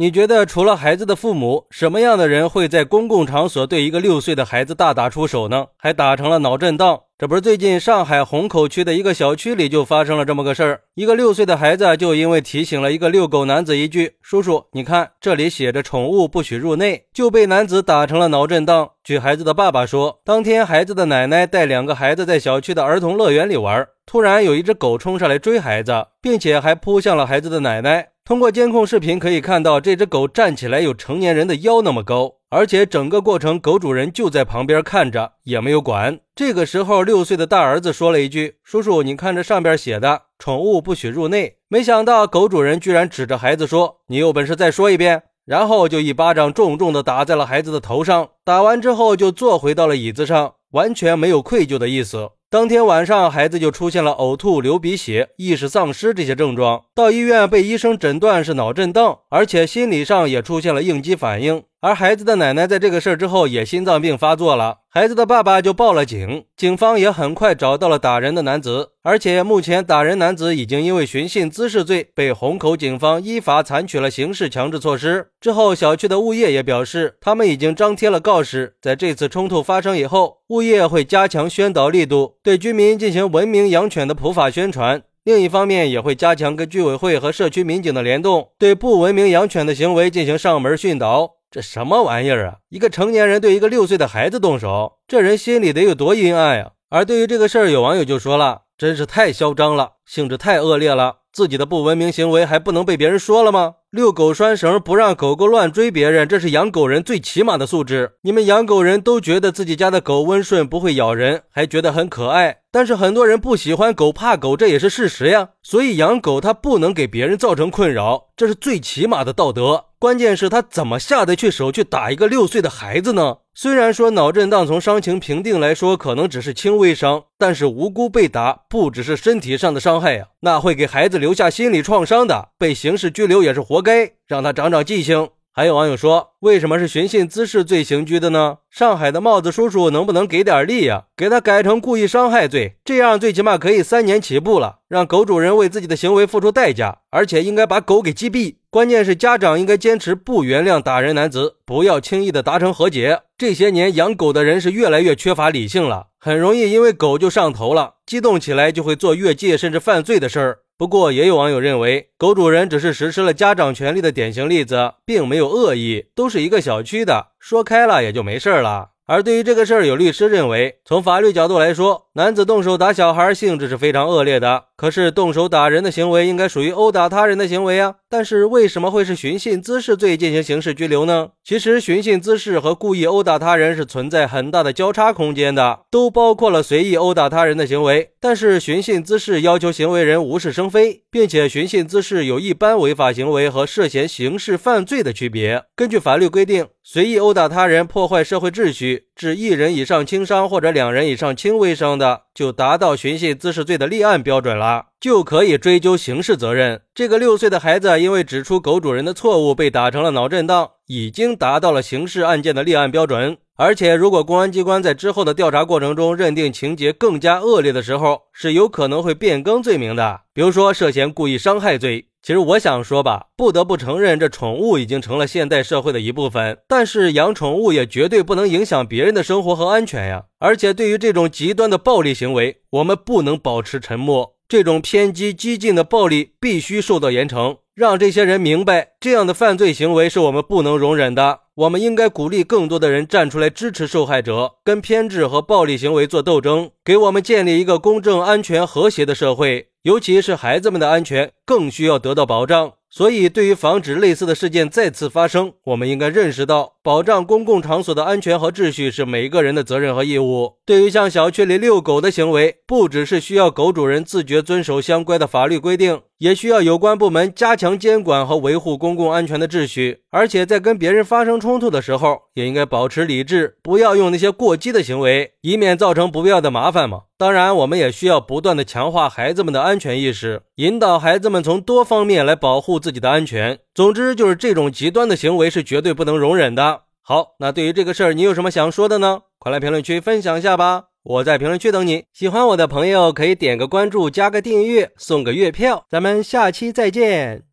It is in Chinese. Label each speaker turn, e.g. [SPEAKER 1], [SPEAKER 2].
[SPEAKER 1] 你觉得除了孩子的父母，什么样的人会在公共场所对一个六岁的孩子大打出手呢？还打成了脑震荡？这不是最近上海虹口区的一个小区里就发生了这么个事儿，一个六岁的孩子就因为提醒了一个遛狗男子一句“叔叔，你看这里写着宠物不许入内”，就被男子打成了脑震荡。据孩子的爸爸说，当天孩子的奶奶带两个孩子在小区的儿童乐园里玩，突然有一只狗冲上来追孩子，并且还扑向了孩子的奶奶。通过监控视频可以看到，这只狗站起来有成年人的腰那么高，而且整个过程狗主人就在旁边看着，也没有管。这个时候，六岁的大儿子说了一句：“叔叔，你看这上边写的‘宠物不许入内’。”没想到狗主人居然指着孩子说：“你有本事再说一遍！”然后就一巴掌重重的打在了孩子的头上。打完之后就坐回到了椅子上，完全没有愧疚的意思。当天晚上，孩子就出现了呕吐、流鼻血、意识丧失这些症状，到医院被医生诊断是脑震荡，而且心理上也出现了应激反应。而孩子的奶奶在这个事儿之后也心脏病发作了，孩子的爸爸就报了警，警方也很快找到了打人的男子，而且目前打人男子已经因为寻衅滋事罪被虹口警方依法采取了刑事强制措施。之后，小区的物业也表示，他们已经张贴了告示，在这次冲突发生以后，物业会加强宣导力度。对居民进行文明养犬的普法宣传，另一方面也会加强跟居委会和社区民警的联动，对不文明养犬的行为进行上门训导。这什么玩意儿啊！一个成年人对一个六岁的孩子动手，这人心里得有多阴暗呀？而对于这个事儿，有网友就说了：“真是太嚣张了，性质太恶劣了，自己的不文明行为还不能被别人说了吗？”遛狗拴绳不让狗狗乱追别人，这是养狗人最起码的素质。你们养狗人都觉得自己家的狗温顺，不会咬人，还觉得很可爱。但是很多人不喜欢狗，怕狗，这也是事实呀。所以养狗它不能给别人造成困扰，这是最起码的道德。关键是他怎么下得去手去打一个六岁的孩子呢？虽然说脑震荡从伤情评定来说可能只是轻微伤，但是无辜被打不只是身体上的伤害呀，那会给孩子留下心理创伤的，被刑事拘留也是活该，让他长长记性。还有网友说，为什么是寻衅滋事罪刑拘的呢？上海的帽子叔叔能不能给点力呀？给他改成故意伤害罪，这样最起码可以三年起步了，让狗主人为自己的行为付出代价，而且应该把狗给击毙。关键是家长应该坚持不原谅打人男子，不要轻易的达成和解。这些年养狗的人是越来越缺乏理性了，很容易因为狗就上头了，激动起来就会做越界甚至犯罪的事儿。不过，也有网友认为，狗主人只是实施了家长权利的典型例子，并没有恶意，都是一个小区的，说开了也就没事了。而对于这个事儿，有律师认为，从法律角度来说，男子动手打小孩性质是非常恶劣的。可是动手打人的行为应该属于殴打他人的行为啊。但是为什么会是寻衅滋事罪进行刑事拘留呢？其实寻衅滋事和故意殴打他人是存在很大的交叉空间的，都包括了随意殴打他人的行为。但是寻衅滋事要求行为人无事生非，并且寻衅滋事有一般违法行为和涉嫌刑事犯罪的区别。根据法律规定，随意殴打他人、破坏社会秩序。致一人以上轻伤或者两人以上轻微伤的，就达到寻衅滋事罪的立案标准了，就可以追究刑事责任。这个六岁的孩子因为指出狗主人的错误被打成了脑震荡，已经达到了刑事案件的立案标准。而且，如果公安机关在之后的调查过程中认定情节更加恶劣的时候，是有可能会变更罪名的，比如说涉嫌故意伤害罪。其实我想说吧，不得不承认，这宠物已经成了现代社会的一部分。但是养宠物也绝对不能影响别人的生活和安全呀。而且对于这种极端的暴力行为，我们不能保持沉默。这种偏激激进的暴力必须受到严惩，让这些人明白，这样的犯罪行为是我们不能容忍的。我们应该鼓励更多的人站出来支持受害者，跟偏执和暴力行为做斗争，给我们建立一个公正、安全、和谐的社会。尤其是孩子们的安全更需要得到保障，所以对于防止类似的事件再次发生，我们应该认识到，保障公共场所的安全和秩序是每一个人的责任和义务。对于像小区里遛狗的行为，不只是需要狗主人自觉遵守相关的法律规定。也需要有关部门加强监管和维护公共安全的秩序，而且在跟别人发生冲突的时候，也应该保持理智，不要用那些过激的行为，以免造成不必要的麻烦嘛。当然，我们也需要不断的强化孩子们的安全意识，引导孩子们从多方面来保护自己的安全。总之，就是这种极端的行为是绝对不能容忍的。好，那对于这个事儿，你有什么想说的呢？快来评论区分享一下吧。我在评论区等你。喜欢我的朋友可以点个关注，加个订阅，送个月票。咱们下期再见。